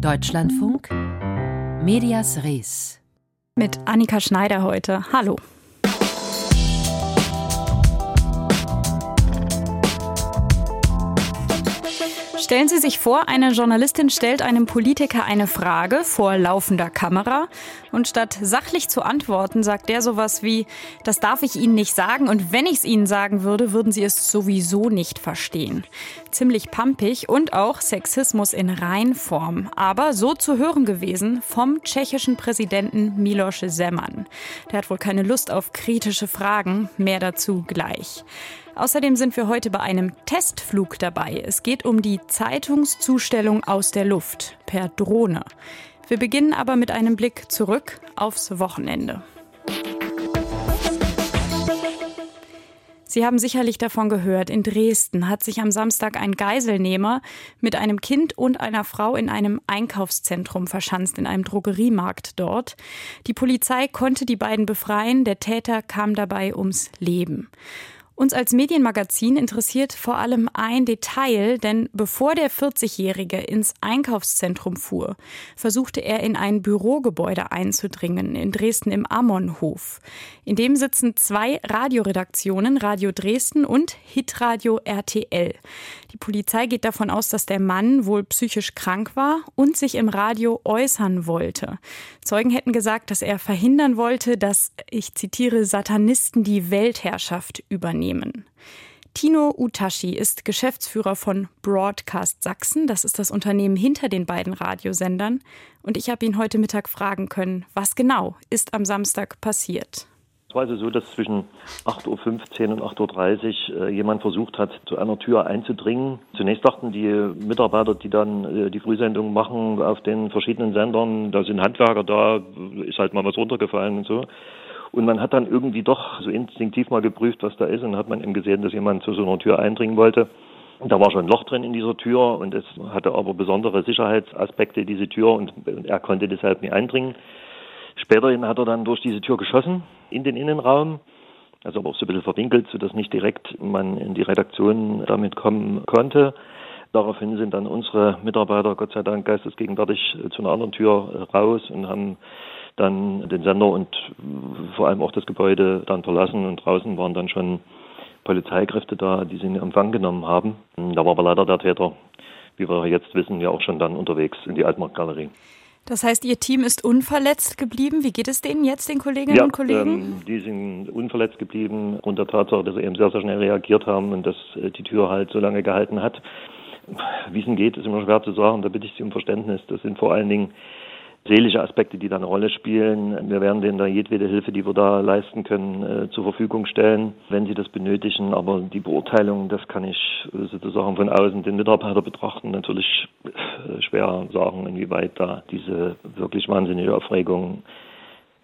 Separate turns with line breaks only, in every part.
Deutschlandfunk Medias Res.
Mit Annika Schneider heute. Hallo. Stellen Sie sich vor, eine Journalistin stellt einem Politiker eine Frage vor laufender Kamera und statt sachlich zu antworten, sagt der sowas wie, das darf ich Ihnen nicht sagen und wenn ich es Ihnen sagen würde, würden Sie es sowieso nicht verstehen. Ziemlich pampig und auch Sexismus in Reinform, aber so zu hören gewesen vom tschechischen Präsidenten Miloš Zeman. Der hat wohl keine Lust auf kritische Fragen, mehr dazu gleich. Außerdem sind wir heute bei einem Testflug dabei. Es geht um die Zeitungszustellung aus der Luft per Drohne. Wir beginnen aber mit einem Blick zurück aufs Wochenende. Sie haben sicherlich davon gehört, in Dresden hat sich am Samstag ein Geiselnehmer mit einem Kind und einer Frau in einem Einkaufszentrum verschanzt, in einem Drogeriemarkt dort. Die Polizei konnte die beiden befreien, der Täter kam dabei ums Leben. Uns als Medienmagazin interessiert vor allem ein Detail, denn bevor der 40-Jährige ins Einkaufszentrum fuhr, versuchte er in ein Bürogebäude einzudringen, in Dresden im Ammonhof. In dem sitzen zwei Radioredaktionen, Radio Dresden und Hitradio RTL. Die Polizei geht davon aus, dass der Mann wohl psychisch krank war und sich im Radio äußern wollte. Zeugen hätten gesagt, dass er verhindern wollte, dass, ich zitiere, Satanisten die Weltherrschaft übernehmen. Tino Utashi ist Geschäftsführer von Broadcast Sachsen. Das ist das Unternehmen hinter den beiden Radiosendern. Und ich habe ihn heute Mittag fragen können, was genau ist am Samstag passiert
also so, dass zwischen 8.15 Uhr und 8.30 Uhr äh, jemand versucht hat, zu einer Tür einzudringen. Zunächst dachten die Mitarbeiter, die dann äh, die Frühsendung machen auf den verschiedenen Sendern, da sind Handwerker da, ist halt mal was runtergefallen und so. Und man hat dann irgendwie doch so instinktiv mal geprüft, was da ist und hat man eben gesehen, dass jemand zu so einer Tür eindringen wollte. Da war schon ein Loch drin in dieser Tür und es hatte aber besondere Sicherheitsaspekte, diese Tür, und er konnte deshalb nicht eindringen. Späterhin hat er dann durch diese Tür geschossen in den Innenraum, also aber auch so ein bisschen verwinkelt, sodass nicht direkt man in die Redaktion damit kommen konnte. Daraufhin sind dann unsere Mitarbeiter, Gott sei Dank, geistesgegenwärtig zu einer anderen Tür raus und haben dann den Sender und vor allem auch das Gebäude dann verlassen und draußen waren dann schon Polizeikräfte da, die sie in Empfang genommen haben. Da war aber leider der Täter, wie wir jetzt wissen, ja auch schon dann unterwegs in die Altmarktgalerie.
Das heißt, Ihr Team ist unverletzt geblieben. Wie geht es denen jetzt, den Kolleginnen
ja,
und Kollegen?
Ähm, die sind unverletzt geblieben aufgrund der Tatsache, dass sie eben sehr, sehr schnell reagiert haben und dass äh, die Tür halt so lange gehalten hat. Wie es ihnen geht, ist immer schwer zu sagen. Da bitte ich Sie um Verständnis. Das sind vor allen Dingen seelische Aspekte, die da eine Rolle spielen. Wir werden denen da jedwede Hilfe, die wir da leisten können, äh, zur Verfügung stellen, wenn sie das benötigen. Aber die Beurteilung, das kann ich äh, sozusagen von außen den Mitarbeiter betrachten, natürlich äh, schwer sagen, inwieweit da diese wirklich wahnsinnige Aufregung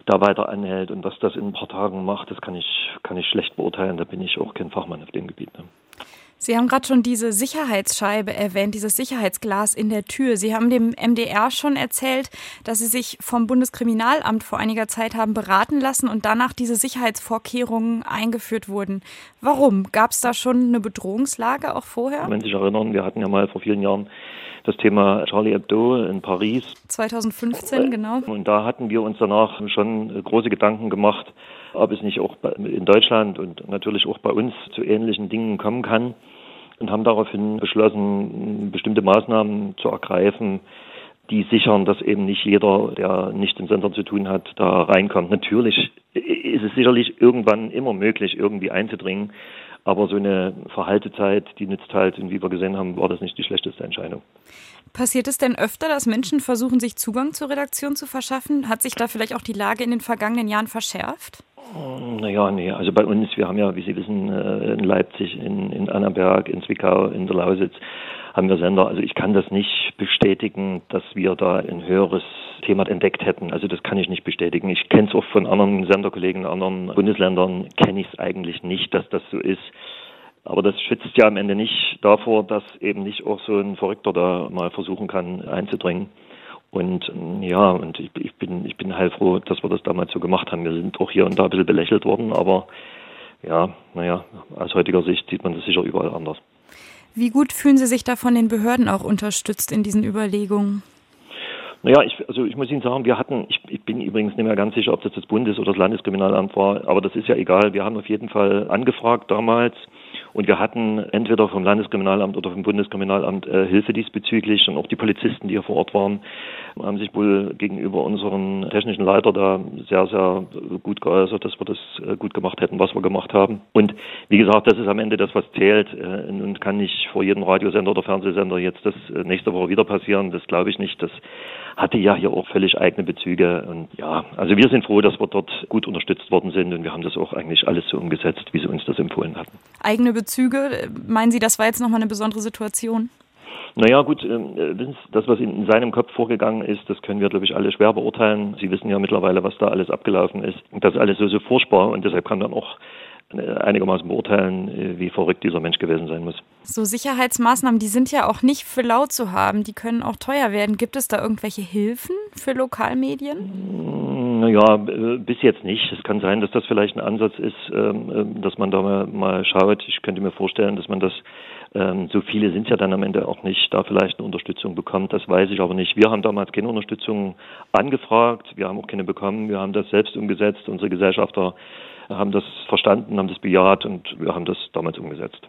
da weiter anhält und was das in ein paar Tagen macht, das kann ich, kann ich schlecht beurteilen. Da bin ich auch kein Fachmann auf dem Gebiet. Ne?
Sie haben gerade schon diese Sicherheitsscheibe erwähnt, dieses Sicherheitsglas in der Tür. Sie haben dem MDR schon erzählt, dass Sie sich vom Bundeskriminalamt vor einiger Zeit haben beraten lassen und danach diese Sicherheitsvorkehrungen eingeführt wurden. Warum? Gab es da schon eine Bedrohungslage auch vorher?
Wenn Sie sich erinnern, wir hatten ja mal vor vielen Jahren das Thema Charlie Hebdo in Paris.
2015, genau.
Und da hatten wir uns danach schon große Gedanken gemacht, ob es nicht auch in Deutschland und natürlich auch bei uns zu ähnlichen Dingen kommen kann und haben daraufhin beschlossen, bestimmte Maßnahmen zu ergreifen, die sichern, dass eben nicht jeder, der nicht im Sender zu tun hat, da reinkommt. Natürlich ist es sicherlich irgendwann immer möglich, irgendwie einzudringen, aber so eine Verhaltezeit, die nützt halt, und wie wir gesehen haben, war das nicht die schlechteste Entscheidung.
Passiert es denn öfter, dass Menschen versuchen, sich Zugang zur Redaktion zu verschaffen? Hat sich da vielleicht auch die Lage in den vergangenen Jahren verschärft?
Naja, nee, also bei uns, wir haben ja, wie Sie wissen, äh, in Leipzig, in, in Annaberg, in Zwickau, in der Lausitz haben wir Sender. Also ich kann das nicht bestätigen, dass wir da ein höheres Thema entdeckt hätten. Also das kann ich nicht bestätigen. Ich kenne es auch von anderen Senderkollegen in anderen Bundesländern, kenne ich es eigentlich nicht, dass das so ist. Aber das schützt ja am Ende nicht davor, dass eben nicht auch so ein Verrückter da mal versuchen kann einzudringen. Und ja, und ich, ich bin ich bin heilfroh, dass wir das damals so gemacht haben. Wir sind auch hier und da ein bisschen belächelt worden, aber ja, naja, aus heutiger Sicht sieht man das sicher überall anders.
Wie gut fühlen Sie sich da von den Behörden auch unterstützt in diesen Überlegungen?
Naja, ich, also ich muss Ihnen sagen, wir hatten, ich, ich bin übrigens nicht mehr ganz sicher, ob das das Bundes- oder das Landeskriminalamt war, aber das ist ja egal. Wir haben auf jeden Fall angefragt damals und wir hatten entweder vom Landeskriminalamt oder vom Bundeskriminalamt äh, Hilfe diesbezüglich und auch die Polizisten, die hier vor Ort waren, haben sich wohl gegenüber unseren technischen Leiter da sehr, sehr gut geäußert, dass wir das äh, gut gemacht hätten, was wir gemacht haben. Und wie gesagt, das ist am Ende das, was zählt. Äh, nun kann nicht vor jedem Radiosender oder Fernsehsender jetzt das äh, nächste Woche wieder passieren. Das glaube ich nicht. Das hatte ja hier auch völlig eigene Bezüge. Und ja, also wir sind froh, dass wir dort gut unterstützt worden sind und wir haben das auch eigentlich alles so umgesetzt, wie sie uns das empfohlen hatten.
Eigene Bezüge, meinen Sie, das war jetzt nochmal eine besondere Situation?
Naja, gut, ähm, das, was in seinem Kopf vorgegangen ist, das können wir, glaube ich, alle schwer beurteilen. Sie wissen ja mittlerweile, was da alles abgelaufen ist. Das ist alles so, so furchtbar und deshalb kann dann auch äh, einigermaßen beurteilen, äh, wie verrückt dieser Mensch gewesen sein muss.
So Sicherheitsmaßnahmen, die sind ja auch nicht für laut zu haben, die können auch teuer werden. Gibt es da irgendwelche Hilfen für Lokalmedien?
Hm, naja, äh, bis jetzt nicht. Es kann sein, dass das vielleicht ein Ansatz ist, ähm, ähm, dass man da mal schaut. Ich könnte mir vorstellen, dass man das ähm, so viele sind ja dann am Ende auch nicht, da vielleicht eine Unterstützung bekommt. Das weiß ich aber nicht. Wir haben damals keine Unterstützung angefragt. Wir haben auch keine bekommen. Wir haben das selbst umgesetzt. Unsere Gesellschafter haben das verstanden, haben das bejaht und wir haben das damals umgesetzt.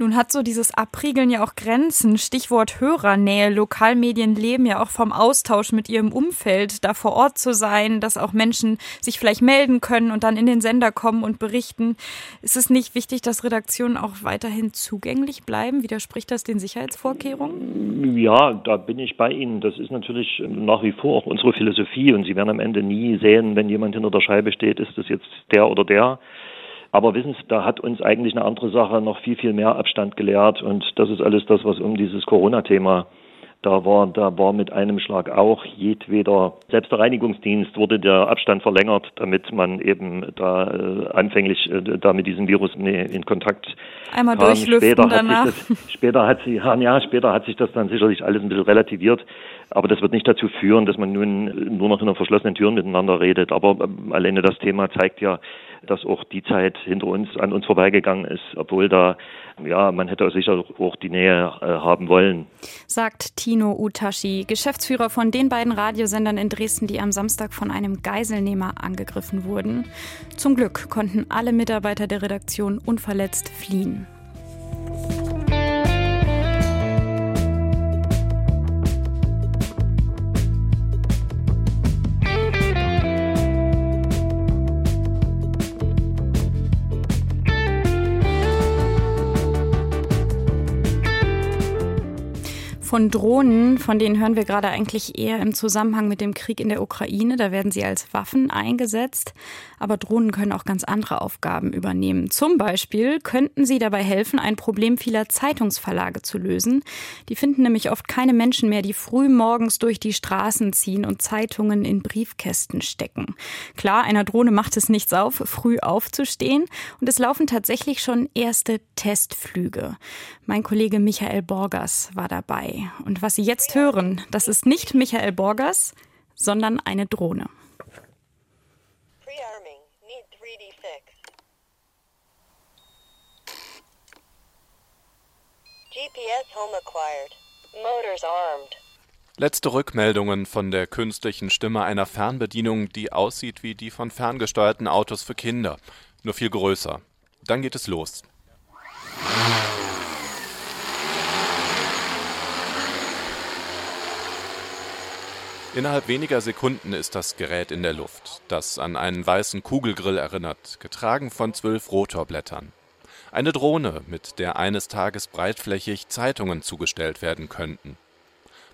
Nun hat so dieses Abriegeln ja auch Grenzen. Stichwort Hörernähe. Lokalmedien leben ja auch vom Austausch mit ihrem Umfeld, da vor Ort zu sein, dass auch Menschen sich vielleicht melden können und dann in den Sender kommen und berichten. Ist es nicht wichtig, dass Redaktionen auch weiterhin zugänglich bleiben? Widerspricht das den Sicherheitsvorkehrungen?
Ja, da bin ich bei Ihnen. Das ist natürlich nach wie vor auch unsere Philosophie und Sie werden am Ende nie sehen, wenn jemand hinter der Scheibe steht, ist das jetzt der oder der. Aber wissen Sie, da hat uns eigentlich eine andere Sache noch viel, viel mehr Abstand gelehrt. Und das ist alles das, was um dieses Corona-Thema da war, da war mit einem Schlag auch jedweder, selbst der Reinigungsdienst wurde der Abstand verlängert, damit man eben da äh, anfänglich äh, da mit diesem Virus in Kontakt
Einmal kam. durchlüften später danach.
Hat sich das, später hat sie, ja, später hat sich das dann sicherlich alles ein bisschen relativiert. Aber das wird nicht dazu führen, dass man nun nur noch in einer verschlossenen Türen miteinander redet. Aber ähm, alleine das Thema zeigt ja, dass auch die Zeit hinter uns an uns vorbeigegangen ist, obwohl da, ja, man hätte sicher auch die Nähe äh, haben wollen.
Sagt Tino Utashi, Geschäftsführer von den beiden Radiosendern in Dresden, die am Samstag von einem Geiselnehmer angegriffen wurden. Zum Glück konnten alle Mitarbeiter der Redaktion unverletzt fliehen. Von Drohnen, von denen hören wir gerade eigentlich eher im Zusammenhang mit dem Krieg in der Ukraine. Da werden sie als Waffen eingesetzt. Aber Drohnen können auch ganz andere Aufgaben übernehmen. Zum Beispiel könnten sie dabei helfen, ein Problem vieler Zeitungsverlage zu lösen. Die finden nämlich oft keine Menschen mehr, die früh morgens durch die Straßen ziehen und Zeitungen in Briefkästen stecken. Klar, einer Drohne macht es nichts auf, früh aufzustehen. Und es laufen tatsächlich schon erste Testflüge. Mein Kollege Michael Borgers war dabei. Und was Sie jetzt hören, das ist nicht Michael Borgers, sondern eine Drohne.
GPS home acquired. Motors armed.
Letzte Rückmeldungen von der künstlichen Stimme einer Fernbedienung, die aussieht wie die von ferngesteuerten Autos für Kinder, nur viel größer. Dann geht es los. Innerhalb weniger Sekunden ist das Gerät in der Luft, das an einen weißen Kugelgrill erinnert, getragen von zwölf Rotorblättern. Eine Drohne, mit der eines Tages breitflächig Zeitungen zugestellt werden könnten.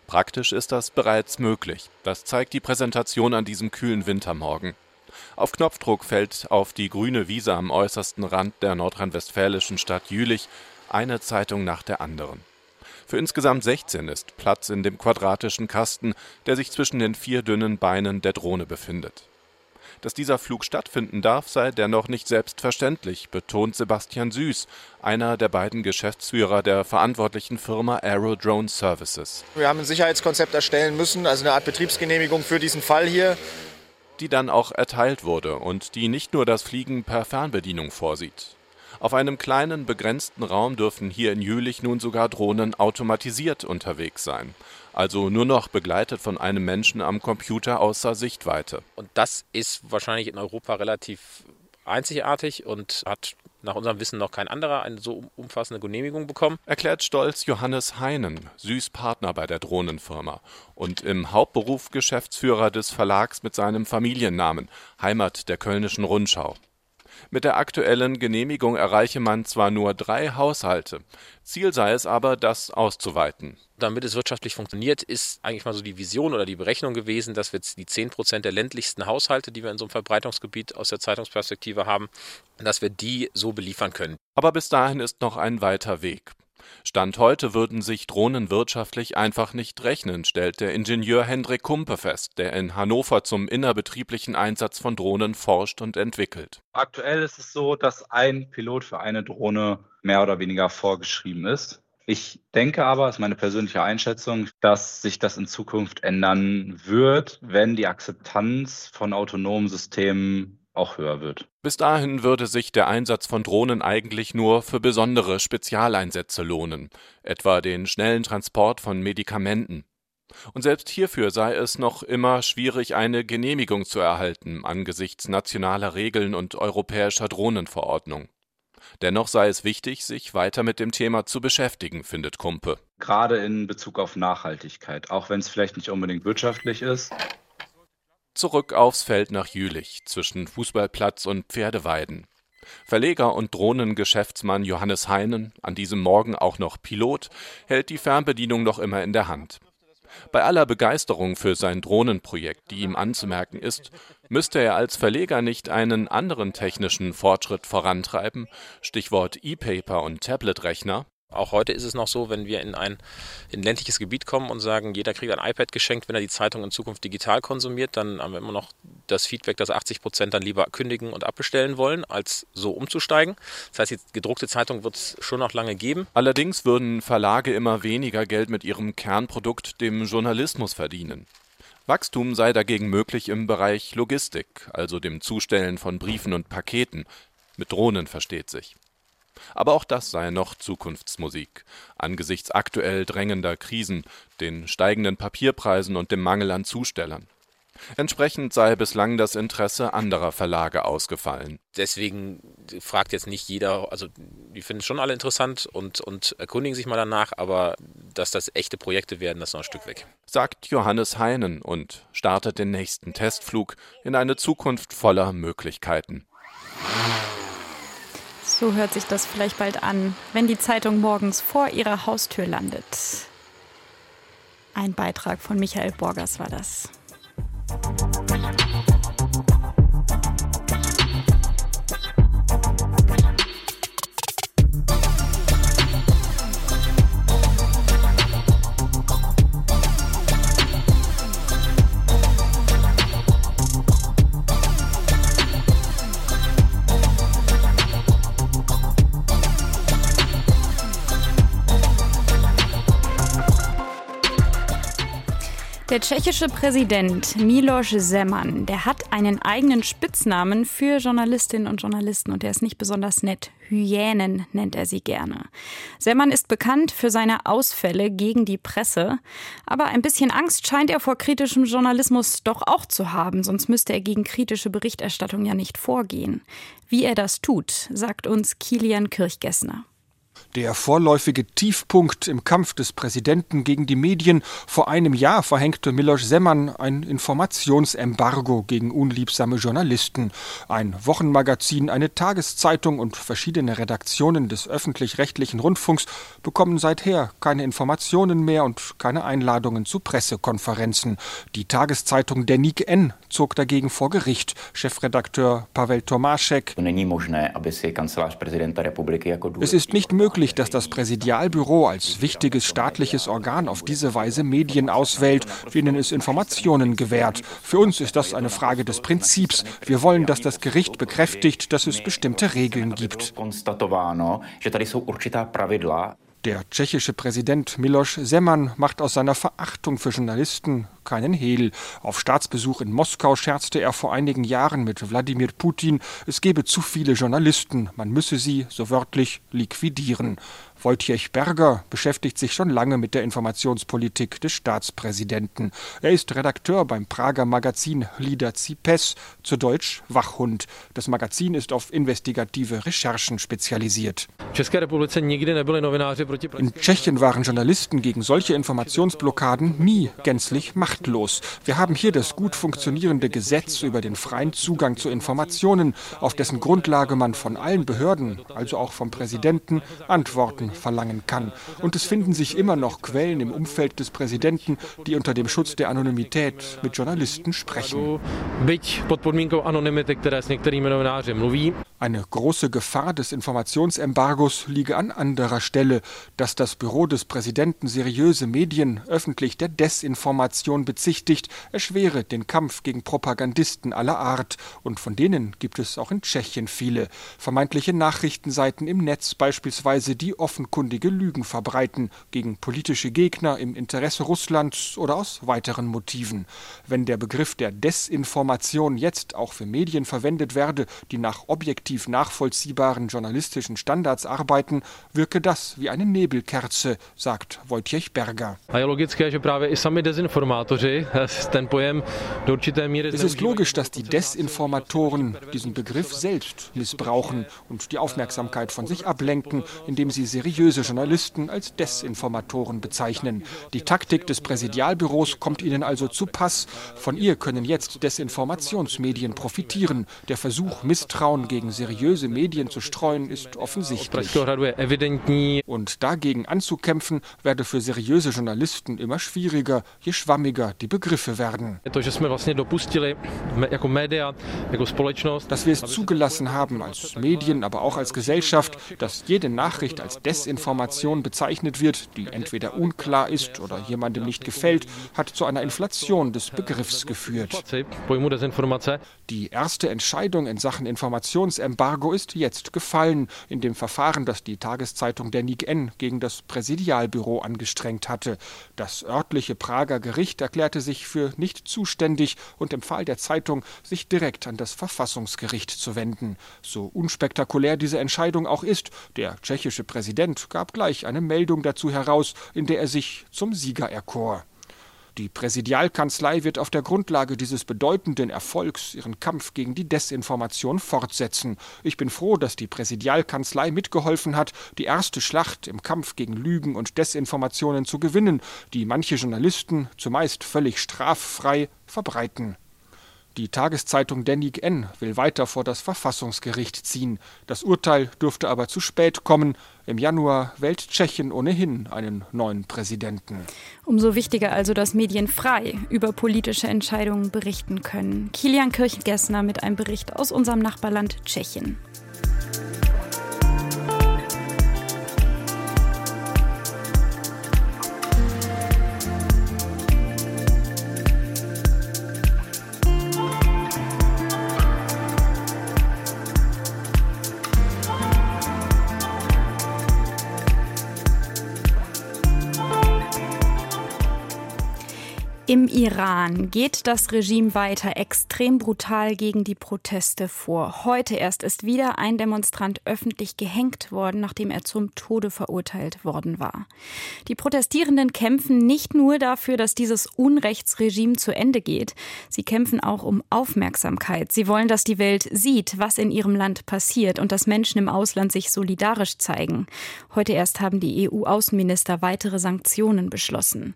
Praktisch ist das bereits möglich. Das zeigt die Präsentation an diesem kühlen Wintermorgen. Auf Knopfdruck fällt auf die grüne Wiese am äußersten Rand der nordrhein-westfälischen Stadt Jülich eine Zeitung nach der anderen. Für insgesamt 16 ist Platz in dem quadratischen Kasten, der sich zwischen den vier dünnen Beinen der Drohne befindet. Dass dieser Flug stattfinden darf, sei dennoch nicht selbstverständlich, betont Sebastian Süß, einer der beiden Geschäftsführer der verantwortlichen Firma Aerodrone Services.
Wir haben ein Sicherheitskonzept erstellen müssen, also eine Art Betriebsgenehmigung für diesen Fall hier.
Die dann auch erteilt wurde und die nicht nur das Fliegen per Fernbedienung vorsieht. Auf einem kleinen, begrenzten Raum dürfen hier in Jülich nun sogar Drohnen automatisiert unterwegs sein. Also nur noch begleitet von einem Menschen am Computer außer Sichtweite.
Und das ist wahrscheinlich in Europa relativ einzigartig und hat nach unserem Wissen noch kein anderer eine so umfassende Genehmigung bekommen.
Erklärt stolz Johannes Heinen, Süßpartner bei der Drohnenfirma und im Hauptberuf Geschäftsführer des Verlags mit seinem Familiennamen, Heimat der Kölnischen Rundschau. Mit der aktuellen Genehmigung erreiche man zwar nur drei Haushalte, Ziel sei es aber, das auszuweiten.
Damit es wirtschaftlich funktioniert, ist eigentlich mal so die Vision oder die Berechnung gewesen, dass wir jetzt die 10 Prozent der ländlichsten Haushalte, die wir in so einem Verbreitungsgebiet aus der Zeitungsperspektive haben, dass wir die so beliefern können.
Aber bis dahin ist noch ein weiter Weg. Stand heute würden sich Drohnen wirtschaftlich einfach nicht rechnen, stellt der Ingenieur Hendrik Kumpe fest, der in Hannover zum innerbetrieblichen Einsatz von Drohnen forscht und entwickelt.
Aktuell ist es so, dass ein Pilot für eine Drohne mehr oder weniger vorgeschrieben ist. Ich denke aber, ist meine persönliche Einschätzung, dass sich das in Zukunft ändern wird, wenn die Akzeptanz von autonomen Systemen auch höher wird.
Bis dahin würde sich der Einsatz von Drohnen eigentlich nur für besondere Spezialeinsätze lohnen, etwa den schnellen Transport von Medikamenten. Und selbst hierfür sei es noch immer schwierig, eine Genehmigung zu erhalten angesichts nationaler Regeln und europäischer Drohnenverordnung. Dennoch sei es wichtig, sich weiter mit dem Thema zu beschäftigen, findet Kumpe.
Gerade in Bezug auf Nachhaltigkeit, auch wenn es vielleicht nicht unbedingt wirtschaftlich ist,
Zurück aufs Feld nach Jülich zwischen Fußballplatz und Pferdeweiden. Verleger und Drohnengeschäftsmann Johannes Heinen, an diesem Morgen auch noch Pilot, hält die Fernbedienung noch immer in der Hand. Bei aller Begeisterung für sein Drohnenprojekt, die ihm anzumerken ist, müsste er als Verleger nicht einen anderen technischen Fortschritt vorantreiben, Stichwort E-Paper und Tablet-Rechner,
auch heute ist es noch so, wenn wir in ein, in ländliches Gebiet kommen und sagen, jeder kriegt ein iPad geschenkt, wenn er die Zeitung in Zukunft digital konsumiert, dann haben wir immer noch das Feedback, dass 80 Prozent dann lieber kündigen und abbestellen wollen, als so umzusteigen. Das heißt, die gedruckte Zeitung wird es schon noch lange geben.
Allerdings würden Verlage immer weniger Geld mit ihrem Kernprodukt, dem Journalismus, verdienen. Wachstum sei dagegen möglich im Bereich Logistik, also dem Zustellen von Briefen und Paketen. Mit Drohnen versteht sich. Aber auch das sei noch Zukunftsmusik angesichts aktuell drängender Krisen, den steigenden Papierpreisen und dem Mangel an Zustellern. Entsprechend sei bislang das Interesse anderer Verlage ausgefallen.
Deswegen fragt jetzt nicht jeder, also die finden es schon alle interessant und, und erkundigen sich mal danach, aber dass das echte Projekte werden, das ist noch ein Stück weg.
Sagt Johannes Heinen und startet den nächsten Testflug in eine Zukunft voller Möglichkeiten.
So hört sich das vielleicht bald an, wenn die Zeitung morgens vor ihrer Haustür landet. Ein Beitrag von Michael Borgers war das. Der tschechische Präsident Miloš Zeman, der hat einen eigenen Spitznamen für Journalistinnen und Journalisten und der ist nicht besonders nett. Hyänen nennt er sie gerne. Zeman ist bekannt für seine Ausfälle gegen die Presse, aber ein bisschen Angst scheint er vor kritischem Journalismus doch auch zu haben, sonst müsste er gegen kritische Berichterstattung ja nicht vorgehen. Wie er das tut, sagt uns Kilian Kirchgessner.
Der vorläufige Tiefpunkt im Kampf des Präsidenten gegen die Medien. Vor einem Jahr verhängte Miloš Zeman ein Informationsembargo gegen unliebsame Journalisten. Ein Wochenmagazin, eine Tageszeitung und verschiedene Redaktionen des öffentlich-rechtlichen Rundfunks bekommen seither keine Informationen mehr und keine Einladungen zu Pressekonferenzen. Die Tageszeitung Denik N zog dagegen vor Gericht. Chefredakteur Pavel Tomášek. Es ist nicht möglich, möglich, dass das Präsidialbüro als wichtiges staatliches Organ auf diese Weise Medien auswählt, denen es Informationen gewährt. Für uns ist das eine Frage des Prinzips. Wir wollen, dass das Gericht bekräftigt, dass es bestimmte Regeln gibt. Der tschechische Präsident Miloš Zeman macht aus seiner Verachtung für Journalisten keinen Hehl. Auf Staatsbesuch in Moskau scherzte er vor einigen Jahren mit Wladimir Putin, es gebe zu viele Journalisten, man müsse sie, so wörtlich, liquidieren. Wojciech Berger beschäftigt sich schon lange mit der Informationspolitik des Staatspräsidenten. Er ist Redakteur beim Prager Magazin Lieder Zipes, zu Deutsch Wachhund. Das Magazin ist auf investigative Recherchen spezialisiert. In Tschechien waren Journalisten gegen solche Informationsblockaden nie gänzlich machtlos. Wir haben hier das gut funktionierende Gesetz über den freien Zugang zu Informationen, auf dessen Grundlage man von allen Behörden, also auch vom Präsidenten, Antworten verlangen kann. Und es finden sich immer noch Quellen im Umfeld des Präsidenten, die unter dem Schutz der Anonymität mit Journalisten sprechen. Eine große Gefahr des Informationsembargos liege an anderer Stelle, dass das Büro des Präsidenten seriöse Medien öffentlich der Desinformation bezichtigt, erschwere den Kampf gegen Propagandisten aller Art, und von denen gibt es auch in Tschechien viele, vermeintliche Nachrichtenseiten im Netz beispielsweise, die offenkundige Lügen verbreiten gegen politische Gegner im Interesse Russlands oder aus weiteren Motiven. Wenn der Begriff der Desinformation jetzt auch für Medien verwendet werde, die nach objektiv objektiv nachvollziehbaren journalistischen Standards arbeiten, wirke das wie eine Nebelkerze, sagt Wojciech Berger. Es ist logisch, dass die Desinformatoren diesen Begriff selbst missbrauchen und die Aufmerksamkeit von sich ablenken, indem sie seriöse Journalisten als Desinformatoren bezeichnen. Die Taktik des Präsidialbüros kommt ihnen also zu Pass. Von ihr können jetzt Desinformationsmedien profitieren. Der Versuch, Misstrauen gegen seriöse Medien zu streuen, ist offensichtlich. Und dagegen anzukämpfen, werde für seriöse Journalisten immer schwieriger, je schwammiger die Begriffe werden. Dass wir es zugelassen haben als Medien, aber auch als Gesellschaft, dass jede Nachricht als Desinformation bezeichnet wird, die entweder unklar ist oder jemandem nicht gefällt, hat zu einer Inflation des Begriffs geführt. Die erste Entscheidung in Sachen Informations Embargo ist jetzt gefallen, in dem Verfahren, das die Tageszeitung der NIG-N gegen das Präsidialbüro angestrengt hatte. Das örtliche Prager Gericht erklärte sich für nicht zuständig und empfahl der Zeitung, sich direkt an das Verfassungsgericht zu wenden. So unspektakulär diese Entscheidung auch ist, der tschechische Präsident gab gleich eine Meldung dazu heraus, in der er sich zum Sieger erkor. Die Präsidialkanzlei wird auf der Grundlage dieses bedeutenden Erfolgs ihren Kampf gegen die Desinformation fortsetzen. Ich bin froh, dass die Präsidialkanzlei mitgeholfen hat, die erste Schlacht im Kampf gegen Lügen und Desinformationen zu gewinnen, die manche Journalisten, zumeist völlig straffrei, verbreiten. Die Tageszeitung Denik N will weiter vor das Verfassungsgericht ziehen. Das Urteil dürfte aber zu spät kommen. Im Januar wählt Tschechien ohnehin einen neuen Präsidenten.
Umso wichtiger also, dass Medien frei über politische Entscheidungen berichten können. Kilian Kirchgessner mit einem Bericht aus unserem Nachbarland Tschechien. Im Iran geht das Regime weiter extrem brutal gegen die Proteste vor. Heute erst ist wieder ein Demonstrant öffentlich gehängt worden, nachdem er zum Tode verurteilt worden war. Die Protestierenden kämpfen nicht nur dafür, dass dieses Unrechtsregime zu Ende geht, sie kämpfen auch um Aufmerksamkeit. Sie wollen, dass die Welt sieht, was in ihrem Land passiert und dass Menschen im Ausland sich solidarisch zeigen. Heute erst haben die EU-Außenminister weitere Sanktionen beschlossen.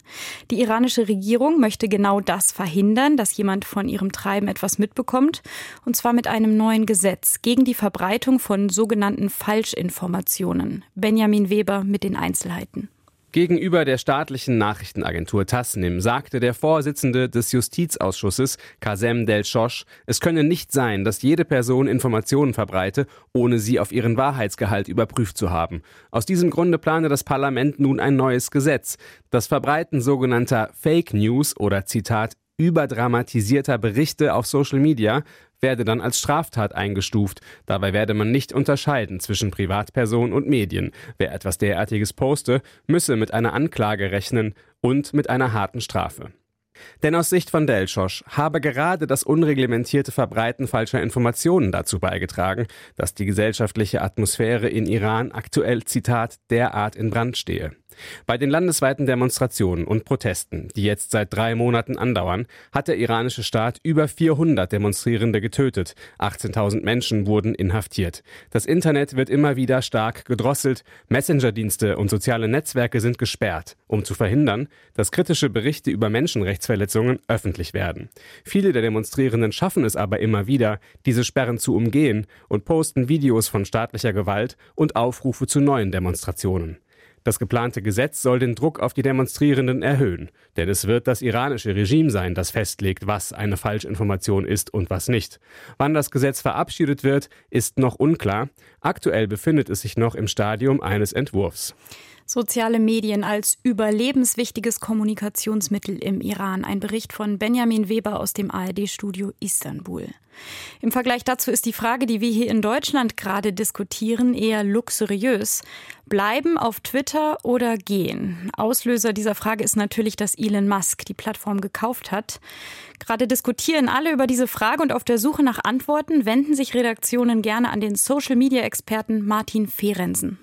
Die iranische Regierung möchte genau das verhindern, dass jemand von ihrem Treiben etwas mitbekommt, und zwar mit einem neuen Gesetz gegen die Verbreitung von sogenannten Falschinformationen. Benjamin Weber mit den Einzelheiten.
Gegenüber der staatlichen Nachrichtenagentur Tasnim sagte der Vorsitzende des Justizausschusses, Kasem Del-Schosch, es könne nicht sein, dass jede Person Informationen verbreite, ohne sie auf ihren Wahrheitsgehalt überprüft zu haben. Aus diesem Grunde plane das Parlament nun ein neues Gesetz. Das Verbreiten sogenannter Fake News oder Zitat überdramatisierter Berichte auf Social Media werde dann als Straftat eingestuft. Dabei werde man nicht unterscheiden zwischen Privatperson und Medien. Wer etwas derartiges poste, müsse mit einer Anklage rechnen und mit einer harten Strafe. Denn aus Sicht von Delschosch habe gerade das unreglementierte Verbreiten falscher Informationen dazu beigetragen, dass die gesellschaftliche Atmosphäre in Iran aktuell, Zitat, derart in Brand stehe. Bei den landesweiten Demonstrationen und Protesten, die jetzt seit drei Monaten andauern, hat der iranische Staat über 400 Demonstrierende getötet. 18.000 Menschen wurden inhaftiert. Das Internet wird immer wieder stark gedrosselt. Messenger-Dienste und soziale Netzwerke sind gesperrt, um zu verhindern, dass kritische Berichte über Menschenrechtsverletzungen öffentlich werden. Viele der Demonstrierenden schaffen es aber immer wieder, diese Sperren zu umgehen und posten Videos von staatlicher Gewalt und Aufrufe zu neuen Demonstrationen. Das geplante Gesetz soll den Druck auf die Demonstrierenden erhöhen, denn es wird das iranische Regime sein, das festlegt, was eine Falschinformation ist und was nicht. Wann das Gesetz verabschiedet wird, ist noch unklar. Aktuell befindet es sich noch im Stadium eines Entwurfs.
Soziale Medien als überlebenswichtiges Kommunikationsmittel im Iran. Ein Bericht von Benjamin Weber aus dem ARD-Studio Istanbul. Im Vergleich dazu ist die Frage, die wir hier in Deutschland gerade diskutieren, eher luxuriös. Bleiben auf Twitter oder gehen? Auslöser dieser Frage ist natürlich, dass Elon Musk die Plattform gekauft hat. Gerade diskutieren alle über diese Frage und auf der Suche nach Antworten wenden sich Redaktionen gerne an den Social-Media-Experten Martin Fehrensen.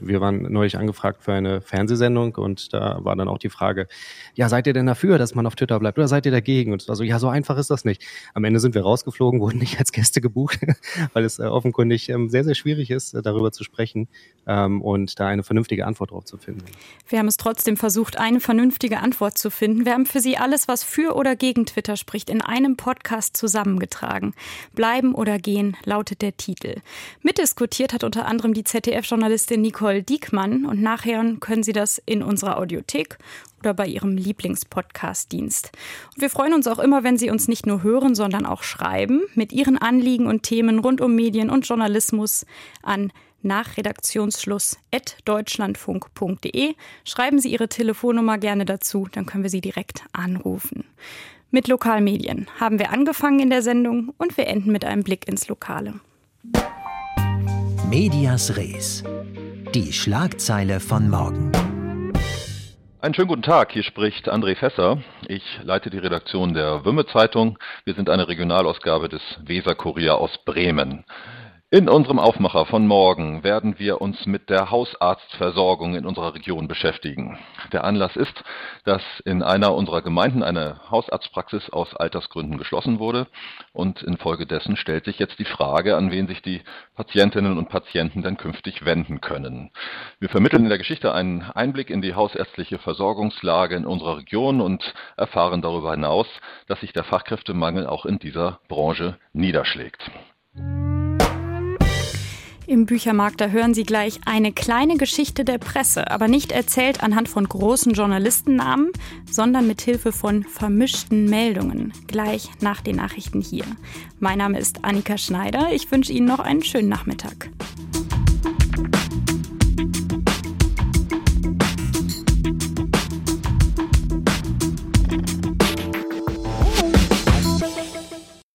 Wir waren neulich angefragt für eine Fernsehsendung und da war dann auch die Frage, ja, seid ihr denn dafür, dass man auf Twitter bleibt oder seid ihr dagegen? Und also ja, so einfach ist das nicht. Am Ende sind wir rausgeflogen, wurden nicht als Gäste gebucht, weil es äh, offenkundig ähm, sehr, sehr schwierig ist, äh, darüber zu sprechen ähm, und da eine vernünftige Antwort drauf zu finden.
Wir haben es trotzdem versucht, eine vernünftige Antwort zu finden. Wir haben für Sie alles, was für oder gegen Twitter spricht, in einem Podcast zusammengetragen. Bleiben oder gehen lautet der Titel. Mitdiskutiert hat unter anderem die ZDF-Journalistin Nicole Nicole Diekmann und nachher können Sie das in unserer Audiothek oder bei Ihrem Lieblingspodcast-Dienst. Und wir freuen uns auch immer, wenn Sie uns nicht nur hören, sondern auch schreiben mit Ihren Anliegen und Themen rund um Medien und Journalismus an nach Redaktionsschluss deutschlandfunk.de. Schreiben Sie Ihre Telefonnummer gerne dazu, dann können wir Sie direkt anrufen. Mit Lokalmedien haben wir angefangen in der Sendung und wir enden mit einem Blick ins Lokale.
Medias Res. Die Schlagzeile von morgen.
Einen schönen guten Tag, hier spricht André Fesser. Ich leite die Redaktion der Wümme Zeitung. Wir sind eine Regionalausgabe des Weser Kurier aus Bremen. In unserem Aufmacher von morgen werden wir uns mit der Hausarztversorgung in unserer Region beschäftigen. Der Anlass ist, dass in einer unserer Gemeinden eine Hausarztpraxis aus Altersgründen geschlossen wurde und infolgedessen stellt sich jetzt die Frage, an wen sich die Patientinnen und Patienten denn künftig wenden können. Wir vermitteln in der Geschichte einen Einblick in die hausärztliche Versorgungslage in unserer Region und erfahren darüber hinaus, dass sich der Fachkräftemangel auch in dieser Branche niederschlägt.
Im Büchermarkt, da hören Sie gleich eine kleine Geschichte der Presse, aber nicht erzählt anhand von großen Journalistennamen, sondern mit Hilfe von vermischten Meldungen. Gleich nach den Nachrichten hier. Mein Name ist Annika Schneider. Ich wünsche Ihnen noch einen schönen Nachmittag.